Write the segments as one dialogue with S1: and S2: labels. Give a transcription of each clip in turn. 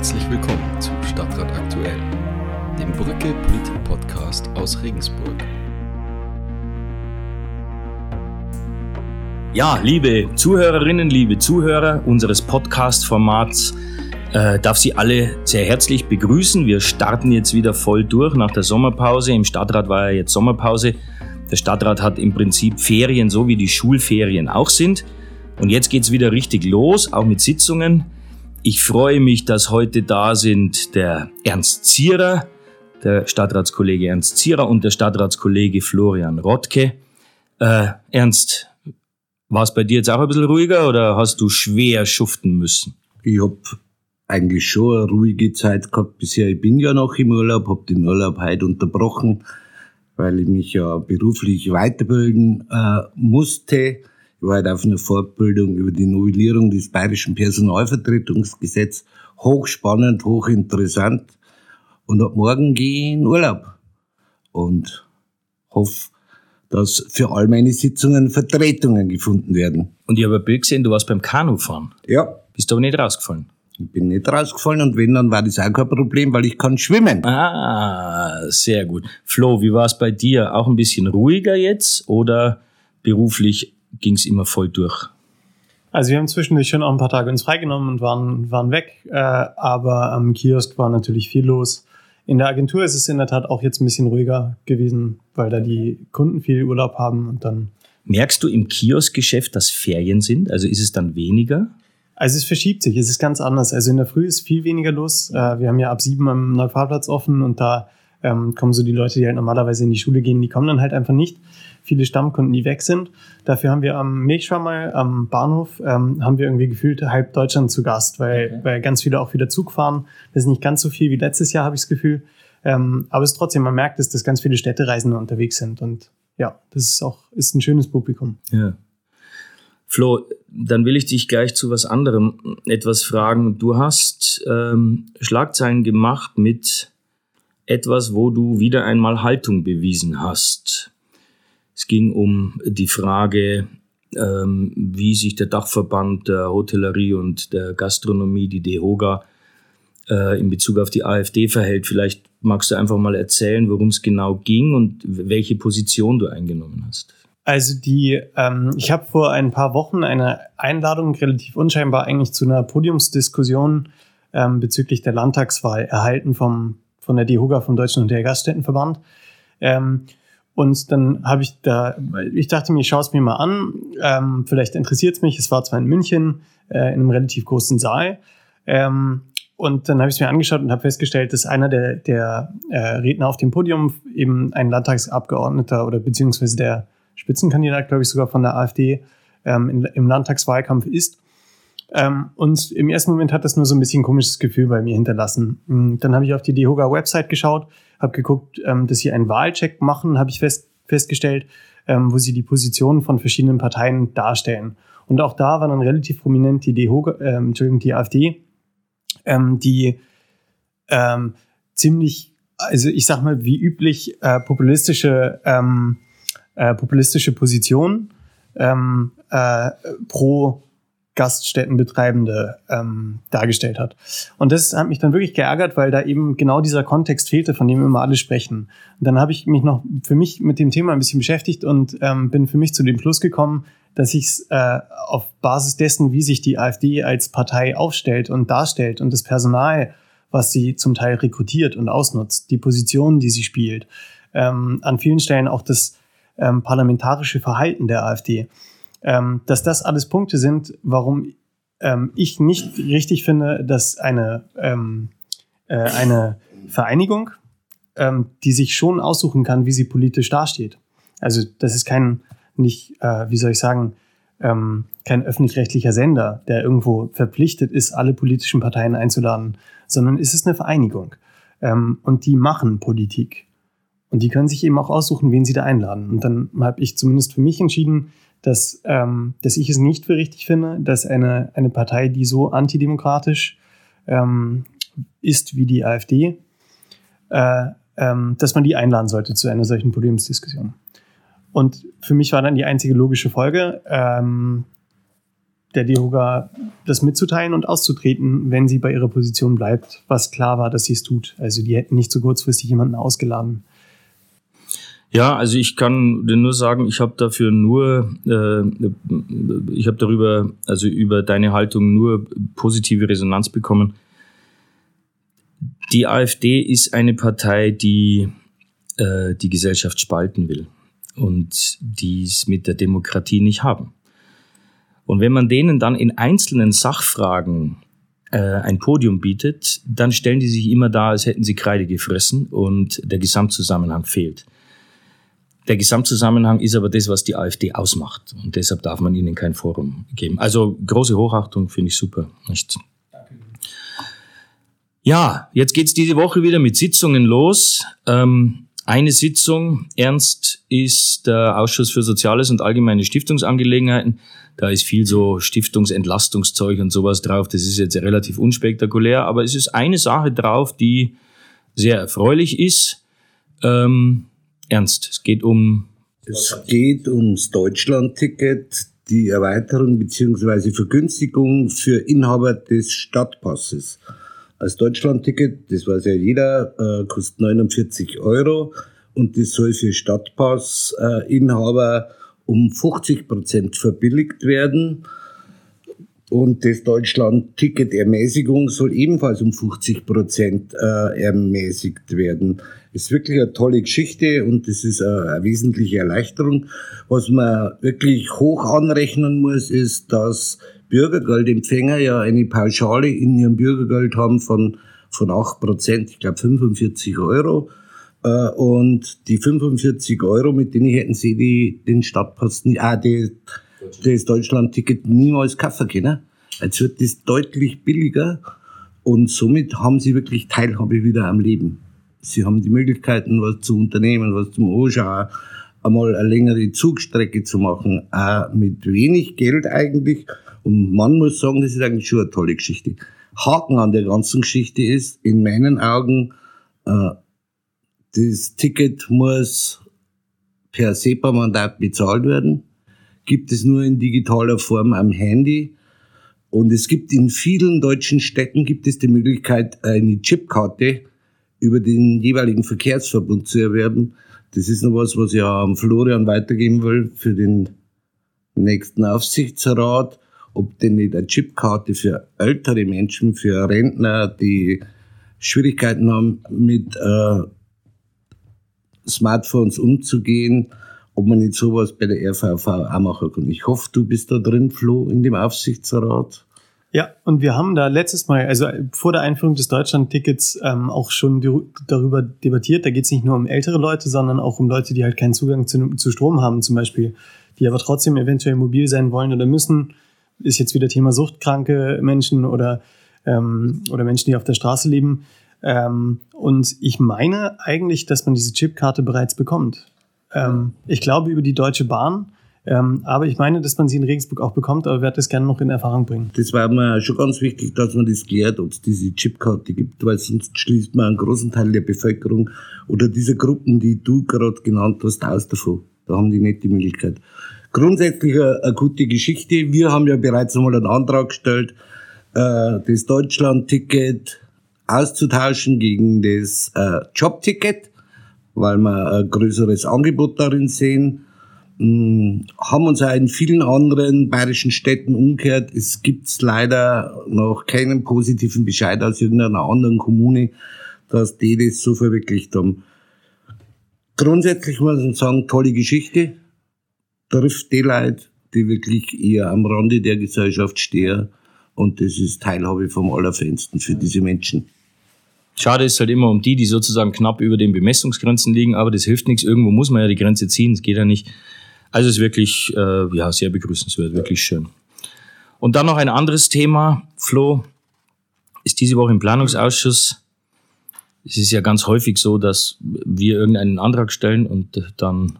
S1: Herzlich willkommen zu Stadtrat Aktuell, dem Brücke Politik Podcast aus Regensburg.
S2: Ja, liebe Zuhörerinnen, liebe Zuhörer unseres Podcast-Formats, äh, darf Sie alle sehr herzlich begrüßen. Wir starten jetzt wieder voll durch nach der Sommerpause. Im Stadtrat war ja jetzt Sommerpause. Der Stadtrat hat im Prinzip Ferien, so wie die Schulferien auch sind. Und jetzt geht's wieder richtig los, auch mit Sitzungen. Ich freue mich, dass heute da sind der Ernst Zierer, der Stadtratskollege Ernst Zierer und der Stadtratskollege Florian Rottke. Äh, Ernst, war es bei dir jetzt auch ein bisschen ruhiger oder hast du schwer schuften müssen?
S3: Ich hab eigentlich schon eine ruhige Zeit gehabt bisher. Ich bin ja noch im Urlaub, hab den Urlaub heute unterbrochen, weil ich mich ja beruflich weiterbilden äh, musste. Ich war halt auf einer Fortbildung über die Novellierung des Bayerischen Personalvertretungsgesetzes. Hochspannend, hochinteressant. Und ab morgen gehe ich in Urlaub. Und hoffe, dass für all meine Sitzungen Vertretungen gefunden werden.
S2: Und ich habe ein Bild gesehen, du warst beim Kanufahren.
S3: Ja.
S2: Bist aber nicht rausgefallen.
S3: Ich bin nicht rausgefallen und wenn, dann war das auch kein Problem, weil ich kann schwimmen.
S2: Ah, sehr gut. Flo, wie war es bei dir? Auch ein bisschen ruhiger jetzt oder beruflich ging es immer voll durch?
S4: Also wir haben zwischendurch schon auch ein paar Tage uns freigenommen und waren, waren weg, äh, aber am Kiosk war natürlich viel los. In der Agentur ist es in der Tat auch jetzt ein bisschen ruhiger gewesen, weil da die Kunden viel Urlaub haben und dann.
S2: Merkst du im Kioskgeschäft, dass Ferien sind? Also ist es dann weniger?
S4: Also es verschiebt sich, es ist ganz anders. Also in der Früh ist viel weniger los. Äh, wir haben ja ab sieben am Neufahrplatz offen und da ähm, kommen so die Leute, die halt normalerweise in die Schule gehen, die kommen dann halt einfach nicht. Viele Stammkunden, die weg sind. Dafür haben wir am Milchschwammerl, am Bahnhof, ähm, haben wir irgendwie gefühlt halb Deutschland zu Gast, weil, okay. weil ganz viele auch wieder Zug fahren. Das ist nicht ganz so viel wie letztes Jahr, habe ich das Gefühl. Ähm, aber es ist trotzdem, man merkt es, dass ganz viele Städtereisende unterwegs sind. Und ja, das ist auch ist ein schönes Publikum.
S2: Ja. Flo, dann will ich dich gleich zu was anderem etwas fragen. Du hast ähm, Schlagzeilen gemacht mit etwas, wo du wieder einmal Haltung bewiesen hast. Es ging um die Frage, ähm, wie sich der Dachverband der Hotellerie und der Gastronomie, die DEHOGA, äh, in Bezug auf die AfD verhält. Vielleicht magst du einfach mal erzählen, worum es genau ging und welche Position du eingenommen hast.
S4: Also die, ähm, ich habe vor ein paar Wochen eine Einladung, relativ unscheinbar eigentlich zu einer Podiumsdiskussion ähm, bezüglich der Landtagswahl erhalten vom von der DEHOGA vom Deutschen Hotel-Gaststättenverband. Ähm, und dann habe ich da, ich dachte mir, ich schaue es mir mal an, ähm, vielleicht interessiert es mich. Es war zwar in München, äh, in einem relativ großen Saal. Ähm, und dann habe ich es mir angeschaut und habe festgestellt, dass einer der, der äh, Redner auf dem Podium eben ein Landtagsabgeordneter oder beziehungsweise der Spitzenkandidat, glaube ich, sogar von der AfD ähm, in, im Landtagswahlkampf ist. Ähm, und im ersten Moment hat das nur so ein bisschen ein komisches Gefühl bei mir hinterlassen. Mm, dann habe ich auf die DEHOGA-Website geschaut, habe geguckt, ähm, dass sie einen Wahlcheck machen, habe ich fest, festgestellt, ähm, wo sie die Positionen von verschiedenen Parteien darstellen. Und auch da war dann relativ prominent die DEHOGA, ähm, Entschuldigung, die AfD, ähm, die ähm, ziemlich, also ich sag mal, wie üblich, äh, populistische, äh, populistische Positionen äh, pro Gaststättenbetreibende ähm, dargestellt hat. Und das hat mich dann wirklich geärgert, weil da eben genau dieser Kontext fehlte, von dem immer alle sprechen. Und dann habe ich mich noch für mich mit dem Thema ein bisschen beschäftigt und ähm, bin für mich zu dem Schluss gekommen, dass ich es äh, auf Basis dessen, wie sich die AfD als Partei aufstellt und darstellt und das Personal, was sie zum Teil rekrutiert und ausnutzt, die Positionen, die sie spielt, ähm, an vielen Stellen auch das ähm, parlamentarische Verhalten der AfD ähm, dass das alles Punkte sind, warum ähm, ich nicht richtig finde, dass eine, ähm, äh, eine Vereinigung, ähm, die sich schon aussuchen kann, wie sie politisch dasteht. Also das ist kein, nicht, äh, wie soll ich sagen, ähm, kein öffentlich-rechtlicher Sender, der irgendwo verpflichtet ist, alle politischen Parteien einzuladen, sondern es ist eine Vereinigung. Ähm, und die machen Politik. Und die können sich eben auch aussuchen, wen sie da einladen. Und dann habe ich zumindest für mich entschieden, dass, ähm, dass ich es nicht für richtig finde, dass eine, eine Partei, die so antidemokratisch ähm, ist wie die AfD, äh, ähm, dass man die einladen sollte zu einer solchen Podiumsdiskussion. Und für mich war dann die einzige logische Folge, ähm, der DEHOGA das mitzuteilen und auszutreten, wenn sie bei ihrer Position bleibt, was klar war, dass sie es tut. Also die hätten nicht so kurzfristig jemanden ausgeladen.
S2: Ja, also ich kann dir nur sagen, ich habe dafür nur, äh, ich habe darüber, also über deine Haltung nur positive Resonanz bekommen. Die AfD ist eine Partei, die äh, die Gesellschaft spalten will und die es mit der Demokratie nicht haben. Und wenn man denen dann in einzelnen Sachfragen äh, ein Podium bietet, dann stellen die sich immer da, als hätten sie Kreide gefressen und der Gesamtzusammenhang fehlt. Der Gesamtzusammenhang ist aber das, was die AfD ausmacht. Und deshalb darf man ihnen kein Forum geben. Also große Hochachtung finde ich super. Nicht? Ja, jetzt geht's diese Woche wieder mit Sitzungen los. Ähm, eine Sitzung, Ernst, ist der Ausschuss für Soziales und allgemeine Stiftungsangelegenheiten. Da ist viel so Stiftungsentlastungszeug und sowas drauf. Das ist jetzt relativ unspektakulär, aber es ist eine Sache drauf, die sehr erfreulich ist. Ähm, Ernst, es geht um.
S3: Es geht ums Deutschland-Ticket, die Erweiterung bzw. Vergünstigung für Inhaber des Stadtpasses. Als Deutschland-Ticket, das weiß ja jeder, äh, kostet 49 Euro und das soll für Stadtpass-Inhaber um 50 Prozent verbilligt werden. Und das Deutschland-Ticket-Ermäßigung soll ebenfalls um 50 Prozent äh, ermäßigt werden. Ist wirklich eine tolle Geschichte und das ist eine, wesentliche Erleichterung. Was man wirklich hoch anrechnen muss, ist, dass Bürgergeldempfänger ja eine Pauschale in ihrem Bürgergeld haben von, von 8 Prozent, ich glaube 45 Euro. Äh, und die 45 Euro, mit denen hätten sie die, den Stadtpass, ah, die, das Deutschland-Ticket niemals kaufen können. Jetzt wird das deutlich billiger und somit haben sie wirklich Teilhabe wieder am Leben. Sie haben die Möglichkeiten, was zu unternehmen, was zum Anschauen, einmal eine längere Zugstrecke zu machen, auch mit wenig Geld eigentlich. Und man muss sagen, das ist eigentlich schon eine tolle Geschichte. Haken an der ganzen Geschichte ist, in meinen Augen, äh, das Ticket muss per SEPA-Mandat bezahlt werden. Gibt es nur in digitaler Form am Handy. Und es gibt in vielen deutschen Städten gibt es die Möglichkeit, eine Chipkarte über den jeweiligen Verkehrsverbund zu erwerben. Das ist noch was, was ich am Florian weitergeben will für den nächsten Aufsichtsrat, ob denn nicht eine Chipkarte für ältere Menschen, für Rentner, die Schwierigkeiten haben, mit äh, Smartphones umzugehen, ob man nicht sowas bei der RVV auch machen kann. Ich hoffe, du bist da drin, Flo, in dem Aufsichtsrat.
S4: Ja, und wir haben da letztes Mal, also vor der Einführung des Deutschland-Tickets, ähm, auch schon darüber debattiert. Da geht es nicht nur um ältere Leute, sondern auch um Leute, die halt keinen Zugang zu, zu Strom haben, zum Beispiel, die aber trotzdem eventuell mobil sein wollen oder müssen. Ist jetzt wieder Thema suchtkranke Menschen oder, ähm, oder Menschen, die auf der Straße leben. Ähm, und ich meine eigentlich, dass man diese Chipkarte bereits bekommt. Ähm, ich glaube über die Deutsche Bahn. Ähm, aber ich meine, dass man sie in Regensburg auch bekommt, aber werde das gerne noch in Erfahrung bringen.
S3: Das war mir schon ganz wichtig, dass man das klärt, ob es diese Chipkarte gibt, weil sonst schließt man einen großen Teil der Bevölkerung oder dieser Gruppen, die du gerade genannt hast, aus davon. Da haben die nicht die Möglichkeit. Grundsätzlich eine, eine gute Geschichte. Wir haben ja bereits einmal einen Antrag gestellt, äh, das Deutschland-Ticket auszutauschen gegen das äh, Jobticket, weil wir ein größeres Angebot darin sehen. Hm, haben uns auch in vielen anderen bayerischen Städten umgekehrt. Es gibt leider noch keinen positiven Bescheid aus irgendeiner anderen Kommune, dass die das so verwirklicht haben. Grundsätzlich muss man sagen, tolle Geschichte. Trifft die Leute, die wirklich eher am Rande der Gesellschaft stehen. Und das ist Teilhabe vom Allerfeinsten für diese Menschen.
S2: Schade ist halt immer um die, die sozusagen knapp über den Bemessungsgrenzen liegen, aber das hilft nichts. Irgendwo muss man ja die Grenze ziehen, das geht ja nicht. Also ist wirklich äh, ja, sehr begrüßenswert, wirklich schön. Und dann noch ein anderes Thema. Flo ist diese Woche im Planungsausschuss. Es ist ja ganz häufig so, dass wir irgendeinen Antrag stellen und dann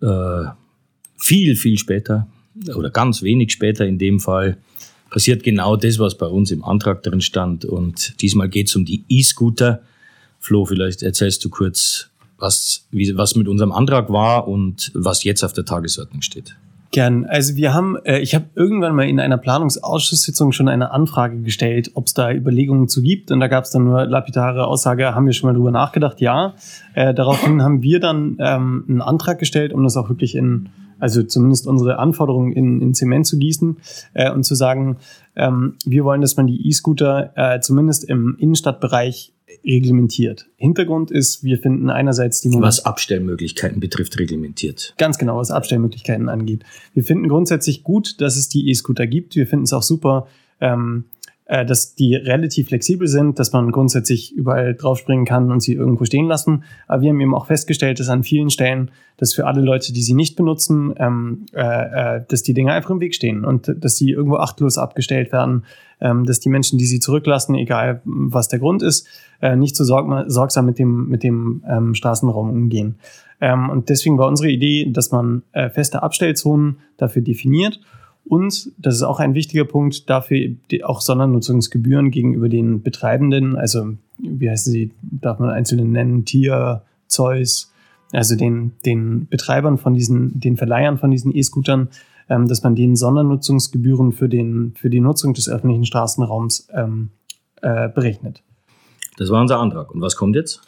S2: äh, viel, viel später oder ganz wenig später in dem Fall passiert genau das, was bei uns im Antrag drin stand. Und diesmal geht es um die E-Scooter. Flo, vielleicht erzählst du kurz, was, wie, was mit unserem Antrag war und was jetzt auf der Tagesordnung steht.
S4: Gern. Also wir haben, äh, ich habe irgendwann mal in einer Planungsausschusssitzung schon eine Anfrage gestellt, ob es da Überlegungen zu gibt. Und da gab es dann nur lapidare Aussage, haben wir schon mal drüber nachgedacht? Ja. Äh, daraufhin haben wir dann ähm, einen Antrag gestellt, um das auch wirklich in, also zumindest unsere Anforderungen in, in Zement zu gießen äh, und zu sagen, ähm, wir wollen, dass man die E-Scooter äh, zumindest im Innenstadtbereich reglementiert. Hintergrund ist, wir finden einerseits die
S2: Was Abstellmöglichkeiten betrifft, reglementiert.
S4: Ganz genau, was Abstellmöglichkeiten angeht. Wir finden grundsätzlich gut, dass es die E-Scooter gibt. Wir finden es auch super, ähm, äh, dass die relativ flexibel sind, dass man grundsätzlich überall draufspringen kann und sie irgendwo stehen lassen. Aber wir haben eben auch festgestellt, dass an vielen Stellen, dass für alle Leute, die sie nicht benutzen, ähm, äh, äh, dass die Dinge einfach im Weg stehen und dass sie irgendwo achtlos abgestellt werden, ähm, dass die Menschen, die sie zurücklassen, egal was der Grund ist, äh, nicht so sorg sorgsam mit dem, mit dem ähm, Straßenraum umgehen. Ähm, und deswegen war unsere Idee, dass man äh, feste Abstellzonen dafür definiert und, das ist auch ein wichtiger Punkt, dafür auch Sondernutzungsgebühren gegenüber den Betreibenden, also wie heißen sie, darf man einzelne nennen, Tier, Zeus, also den, den Betreibern von diesen, den Verleihern von diesen E-Scootern, ähm, dass man denen Sondernutzungsgebühren für, den, für die Nutzung des öffentlichen Straßenraums ähm, äh, berechnet.
S2: Das war unser Antrag. Und was kommt jetzt?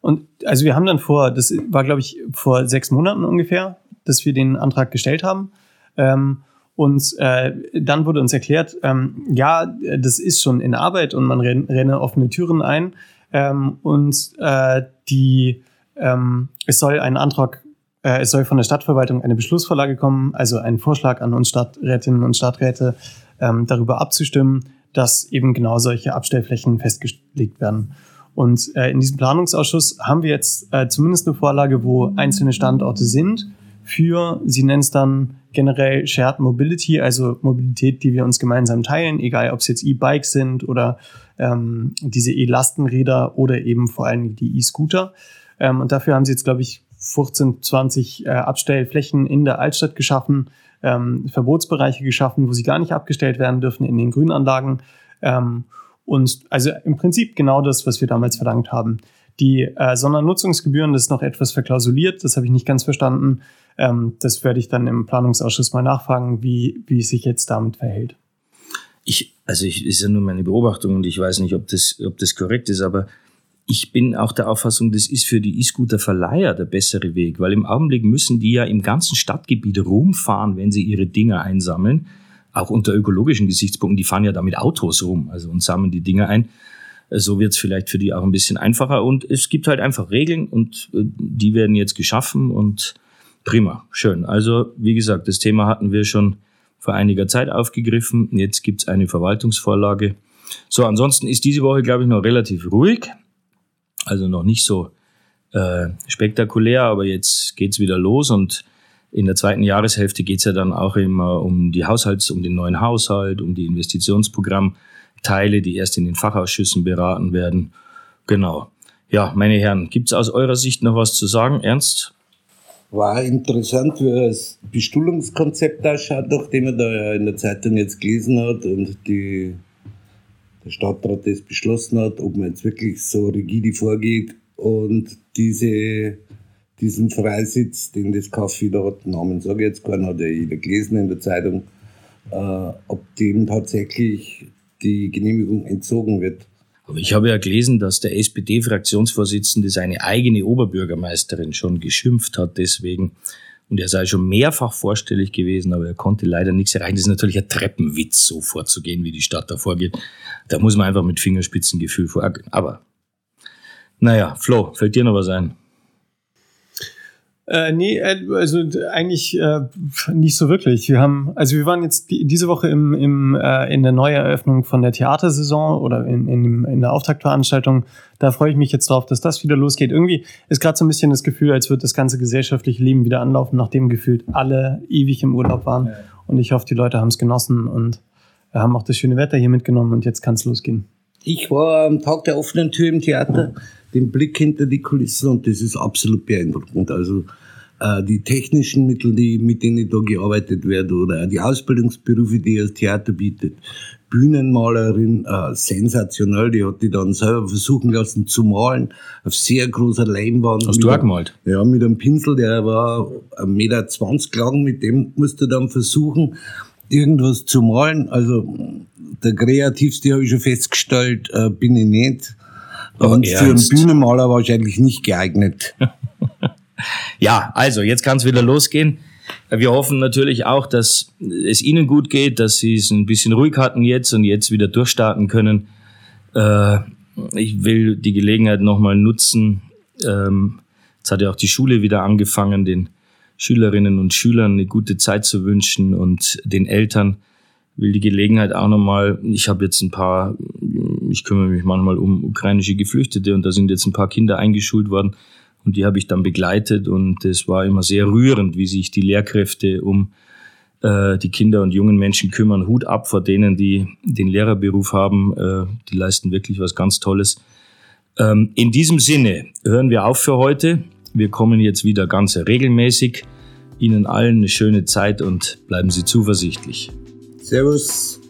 S4: Und also wir haben dann vor, das war glaube ich vor sechs Monaten ungefähr, dass wir den Antrag gestellt haben. Ähm, und äh, dann wurde uns erklärt, ähm, ja, das ist schon in Arbeit und man renne offene Türen ein. Ähm, und äh, die, ähm, es soll ein Antrag, äh, es soll von der Stadtverwaltung eine Beschlussvorlage kommen, also ein Vorschlag an uns Stadträtinnen und Stadträte, ähm, darüber abzustimmen, dass eben genau solche Abstellflächen festgelegt werden. Und äh, in diesem Planungsausschuss haben wir jetzt äh, zumindest eine Vorlage, wo einzelne Standorte sind für, sie nennen es dann generell Shared Mobility, also Mobilität, die wir uns gemeinsam teilen, egal ob es jetzt E-Bikes sind oder ähm, diese E-Lastenräder oder eben vor allem die E-Scooter. Ähm, und dafür haben sie jetzt, glaube ich, 15, 20 äh, Abstellflächen in der Altstadt geschaffen, ähm, Verbotsbereiche geschaffen, wo sie gar nicht abgestellt werden dürfen in den Grünanlagen. Ähm, und also im Prinzip genau das, was wir damals verlangt haben. Die äh, Sondernutzungsgebühren, das ist noch etwas verklausuliert, das habe ich nicht ganz verstanden. Ähm, das werde ich dann im Planungsausschuss mal nachfragen, wie, wie es sich jetzt damit verhält.
S2: Ich, also ich, ist ja nur meine Beobachtung und ich weiß nicht, ob das, ob das korrekt ist, aber ich bin auch der Auffassung, das ist für die E-Scooter-Verleiher der bessere Weg, weil im Augenblick müssen die ja im ganzen Stadtgebiet rumfahren, wenn sie ihre Dinger einsammeln. Auch unter ökologischen Gesichtspunkten, die fahren ja da mit Autos rum also und sammeln die Dinger ein. So wird es vielleicht für die auch ein bisschen einfacher. Und es gibt halt einfach Regeln und äh, die werden jetzt geschaffen und Prima, schön. Also, wie gesagt, das Thema hatten wir schon vor einiger Zeit aufgegriffen. Jetzt gibt's eine Verwaltungsvorlage. So, ansonsten ist diese Woche, glaube ich, noch relativ ruhig. Also noch nicht so äh, spektakulär, aber jetzt geht's wieder los und in der zweiten Jahreshälfte geht's ja dann auch immer um die Haushalts, um den neuen Haushalt, um die Investitionsprogrammteile, die erst in den Fachausschüssen beraten werden. Genau. Ja, meine Herren, gibt's aus eurer Sicht noch was zu sagen? Ernst?
S3: War interessant, wie das Bestuhlungskonzept ausschaut, nachdem er da ja in der Zeitung jetzt gelesen hat und die, der Stadtrat das beschlossen hat, ob man jetzt wirklich so rigide vorgeht und diese, diesen Freisitz, den das Kaffee da hat, Namen sage ich jetzt gar nicht, hat ja jeder gelesen in der Zeitung, äh, ob dem tatsächlich die Genehmigung entzogen wird.
S2: Aber ich habe ja gelesen, dass der SPD-Fraktionsvorsitzende seine eigene Oberbürgermeisterin schon geschimpft hat deswegen. Und er sei schon mehrfach vorstellig gewesen, aber er konnte leider nichts erreichen. Das ist natürlich ein Treppenwitz, so vorzugehen, wie die Stadt da vorgeht. Da muss man einfach mit Fingerspitzengefühl vorgehen. Aber, naja, Flo, fällt dir noch was ein?
S4: Äh, nee, äh, also eigentlich äh, nicht so wirklich. Wir haben, also wir waren jetzt die, diese Woche im, im, äh, in der Neueröffnung von der Theatersaison oder in, in, in der Auftaktveranstaltung. Da freue ich mich jetzt drauf, dass das wieder losgeht. Irgendwie ist gerade so ein bisschen das Gefühl, als würde das ganze gesellschaftliche Leben wieder anlaufen, nachdem gefühlt alle ewig im Urlaub waren. Ja. Und ich hoffe, die Leute haben es genossen und haben auch das schöne Wetter hier mitgenommen und jetzt kann es losgehen.
S3: Ich war am Tag der offenen Tür im Theater, den Blick hinter die Kulissen und das ist absolut beeindruckend. Also äh, die technischen Mittel, die, mit denen da gearbeitet wird oder die Ausbildungsberufe, die das Theater bietet. Bühnenmalerin, äh, sensationell, die hat die dann selber versuchen lassen zu malen, auf sehr großer Leinwand.
S2: Hast du auch gemalt?
S3: Ja, mit einem Pinsel, der war 1,20 Meter lang, mit dem musst du dann versuchen, irgendwas zu malen. Also der kreativste habe ich schon festgestellt, äh, bin ich nicht. Und für einen Bühnenmaler wahrscheinlich nicht geeignet.
S2: ja, also jetzt kann es wieder losgehen. Wir hoffen natürlich auch, dass es Ihnen gut geht, dass Sie es ein bisschen ruhig hatten jetzt und jetzt wieder durchstarten können. Äh, ich will die Gelegenheit nochmal nutzen. Ähm, jetzt hat ja auch die Schule wieder angefangen, den Schülerinnen und Schülern eine gute Zeit zu wünschen und den Eltern will die Gelegenheit auch nochmal, ich habe jetzt ein paar, ich kümmere mich manchmal um ukrainische Geflüchtete und da sind jetzt ein paar Kinder eingeschult worden und die habe ich dann begleitet und es war immer sehr rührend, wie sich die Lehrkräfte um äh, die Kinder und jungen Menschen kümmern. Hut ab vor denen, die den Lehrerberuf haben, äh, die leisten wirklich was ganz Tolles. Ähm, in diesem Sinne hören wir auf für heute. Wir kommen jetzt wieder ganz regelmäßig. Ihnen allen eine schöne Zeit und bleiben Sie zuversichtlich.
S3: Servus.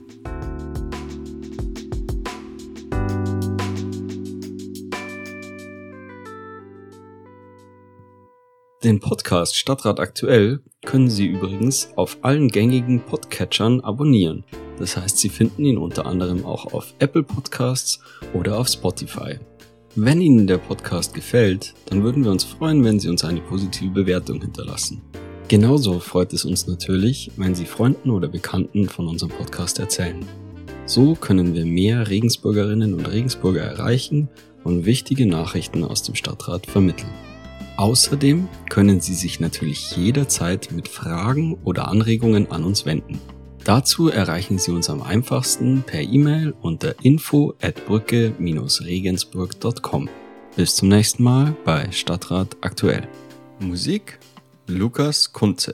S1: Den Podcast Stadtrat aktuell können Sie übrigens auf allen gängigen Podcatchern abonnieren. Das heißt, Sie finden ihn unter anderem auch auf Apple Podcasts oder auf Spotify. Wenn Ihnen der Podcast gefällt, dann würden wir uns freuen, wenn Sie uns eine positive Bewertung hinterlassen. Genauso freut es uns natürlich, wenn Sie Freunden oder Bekannten von unserem Podcast erzählen. So können wir mehr Regensburgerinnen und Regensburger erreichen und wichtige Nachrichten aus dem Stadtrat vermitteln. Außerdem können Sie sich natürlich jederzeit mit Fragen oder Anregungen an uns wenden. Dazu erreichen Sie uns am einfachsten per E-Mail unter info at brücke-regensburg.com. Bis zum nächsten Mal bei Stadtrat aktuell. Musik Lukas Kunze